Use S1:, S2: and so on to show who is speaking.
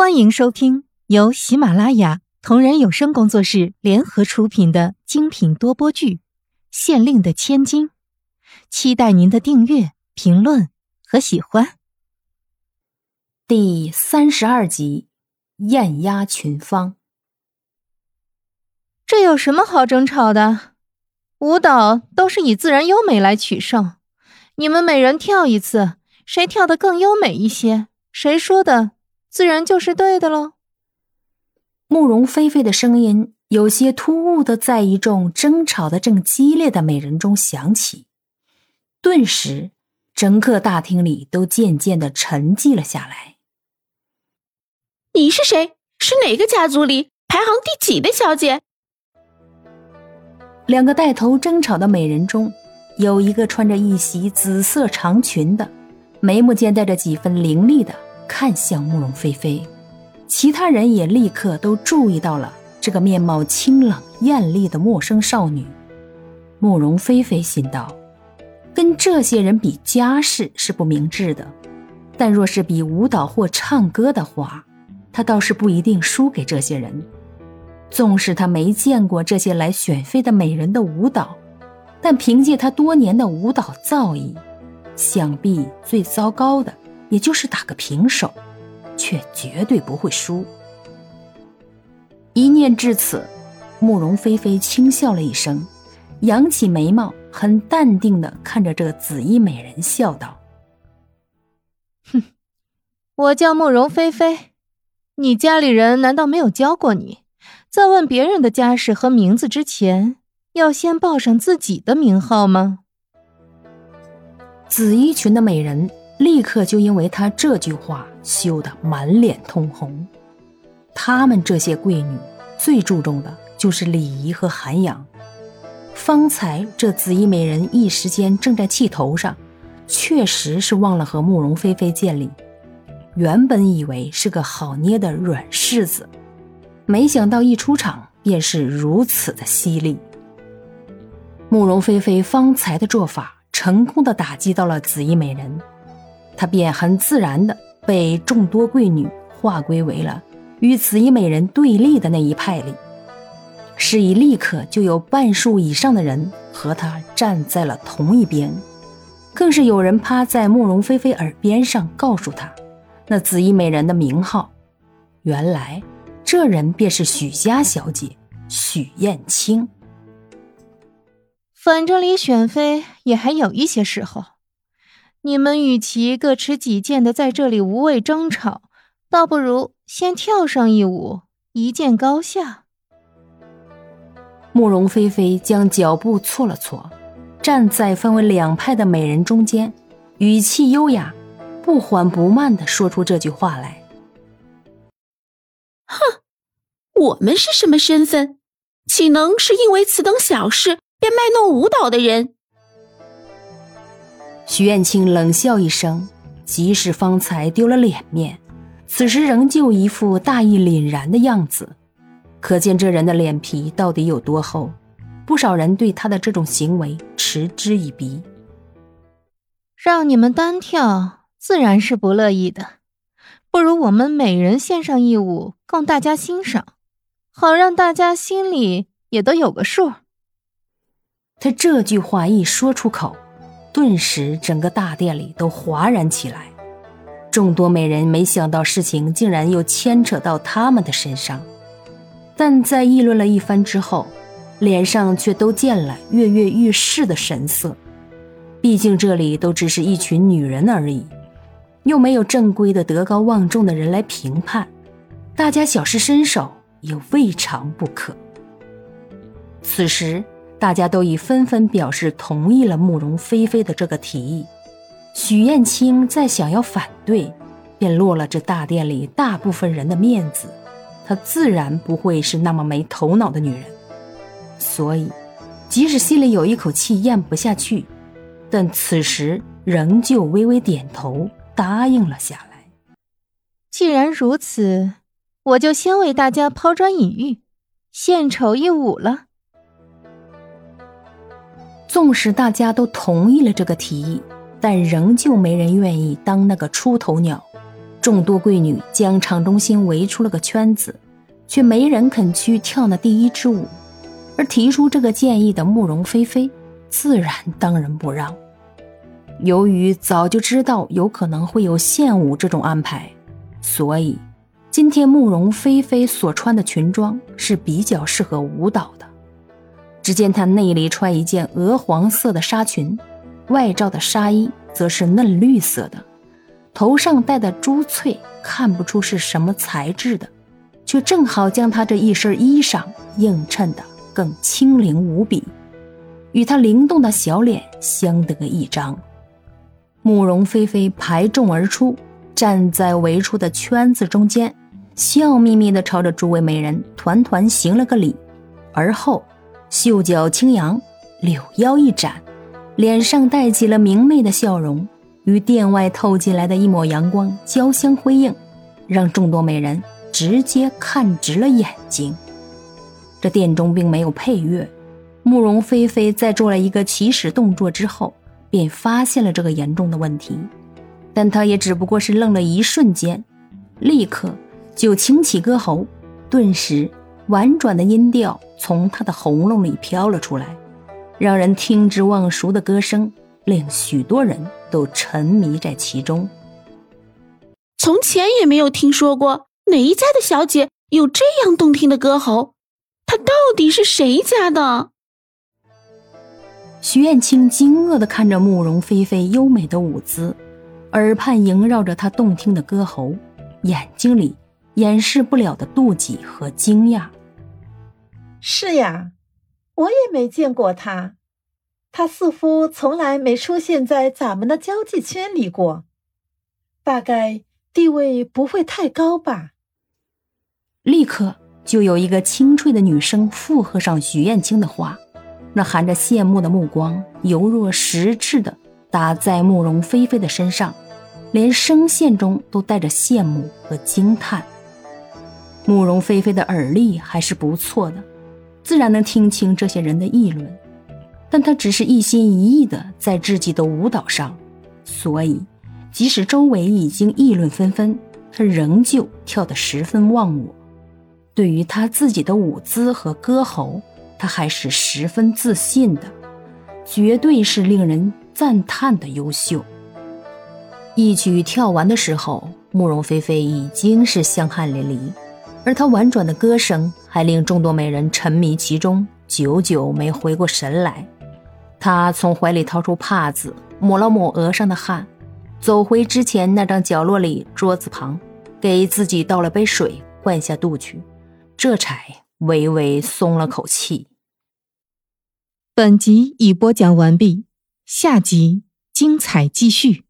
S1: 欢迎收听由喜马拉雅同人有声工作室联合出品的精品多播剧《县令的千金》，期待您的订阅、评论和喜欢。
S2: 第三十二集，艳压群芳。
S1: 这有什么好争吵的？舞蹈都是以自然优美来取胜，你们每人跳一次，谁跳得更优美一些，谁说的。自然就是对的喽。
S2: 慕容菲菲的声音有些突兀的在一众争吵的正激烈的美人中响起，顿时，整个大厅里都渐渐的沉寂了下来。
S3: 你是谁？是哪个家族里排行第几的小姐？
S2: 两个带头争吵的美人中，有一个穿着一袭紫色长裙的，眉目间带着几分凌厉的。看向慕容菲菲，其他人也立刻都注意到了这个面貌清冷艳丽的陌生少女。慕容菲菲心道：跟这些人比家世是不明智的，但若是比舞蹈或唱歌的话，她倒是不一定输给这些人。纵使她没见过这些来选妃的美人的舞蹈，但凭借她多年的舞蹈造诣，想必最糟糕的。也就是打个平手，却绝对不会输。一念至此，慕容菲菲轻笑了一声，扬起眉毛，很淡定的看着这个紫衣美人，笑道：“
S1: 哼，我叫慕容菲菲，你家里人难道没有教过你，在问别人的家世和名字之前，要先报上自己的名号吗？”
S2: 紫衣裙的美人。立刻就因为他这句话羞得满脸通红。他们这些贵女最注重的就是礼仪和涵养。方才这紫衣美人一时间正在气头上，确实是忘了和慕容菲菲见礼。原本以为是个好捏的软柿子，没想到一出场便是如此的犀利。慕容菲菲方才的做法，成功的打击到了紫衣美人。她便很自然的被众多贵女划归为了与紫衣美人对立的那一派里，是以立刻就有半数以上的人和她站在了同一边，更是有人趴在慕容菲菲耳边上告诉她，那紫衣美人的名号，原来这人便是许家小姐许燕青。
S1: 反正离选妃也还有一些时候。你们与其各持己见的在这里无谓争吵，倒不如先跳上一舞，一见高下。
S2: 慕容菲菲将脚步错了错，站在分为两派的美人中间，语气优雅，不缓不慢的说出这句话来：“
S3: 哼，我们是什么身份？岂能是因为此等小事便卖弄舞蹈的人？”
S2: 许燕青冷笑一声，即使方才丢了脸面，此时仍旧一副大义凛然的样子，可见这人的脸皮到底有多厚。不少人对他的这种行为嗤之以鼻。
S1: 让你们单挑，自然是不乐意的。不如我们每人献上一舞，供大家欣赏，好让大家心里也都有个数。
S2: 他这句话一说出口。顿时，整个大殿里都哗然起来。众多美人没想到事情竟然又牵扯到他们的身上，但在议论了一番之后，脸上却都见了跃跃欲试的神色。毕竟这里都只是一群女人而已，又没有正规的德高望重的人来评判，大家小试身手也未尝不可。此时。大家都已纷纷表示同意了慕容菲菲的这个提议，许燕青再想要反对，便落了这大殿里大部分人的面子。她自然不会是那么没头脑的女人，所以即使心里有一口气咽不下去，但此时仍旧微微点头答应了下来。
S1: 既然如此，我就先为大家抛砖引玉，献丑一舞了。
S2: 纵使大家都同意了这个提议，但仍旧没人愿意当那个出头鸟。众多贵女将场中心围出了个圈子，却没人肯去跳那第一支舞。而提出这个建议的慕容菲菲，自然当仁不让。由于早就知道有可能会有献舞这种安排，所以今天慕容菲菲所穿的裙装是比较适合舞蹈的。只见她内里穿一件鹅黄色的纱裙，外罩的纱衣则是嫩绿色的。头上戴的珠翠看不出是什么材质的，却正好将她这一身衣裳映衬的更轻灵无比，与她灵动的小脸相得益彰。慕容菲菲排众而出，站在围出的圈子中间，笑眯眯地朝着诸位美人团团行了个礼，而后袖角轻扬，柳腰一展，脸上带起了明媚的笑容。与殿外透进来的一抹阳光交相辉映，让众多美人直接看直了眼睛。这殿中并没有配乐，慕容菲菲在做了一个起始动作之后，便发现了这个严重的问题。但她也只不过是愣了一瞬间，立刻就擎起歌喉，顿时婉转的音调从她的喉咙里飘了出来，让人听之忘俗的歌声。令许多人都沉迷在其中。
S3: 从前也没有听说过哪一家的小姐有这样动听的歌喉，她到底是谁家的？
S2: 徐燕青惊愕的看着慕容菲菲优美的舞姿，耳畔萦绕着她动听的歌喉，眼睛里掩饰不了的妒忌和惊讶。
S4: 是呀，我也没见过他。他似乎从来没出现在咱们的交际圈里过，大概地位不会太高吧。
S2: 立刻就有一个清脆的女声附和上许燕青的话，那含着羡慕的目光，犹若实质的打在慕容菲菲的身上，连声线中都带着羡慕和惊叹。慕容菲菲的耳力还是不错的，自然能听清这些人的议论。但他只是一心一意的在自己的舞蹈上，所以即使周围已经议论纷纷，他仍旧跳得十分忘我。对于他自己的舞姿和歌喉，他还是十分自信的，绝对是令人赞叹的优秀。一曲跳完的时候，慕容菲菲已经是香汗淋漓，而她婉转的歌声还令众多美人沉迷其中，久久没回过神来。他从怀里掏出帕子，抹了抹额上的汗，走回之前那张角落里桌子旁，给自己倒了杯水，灌下肚去，这才微微松了口气。
S1: 本集已播讲完毕，下集精彩继续。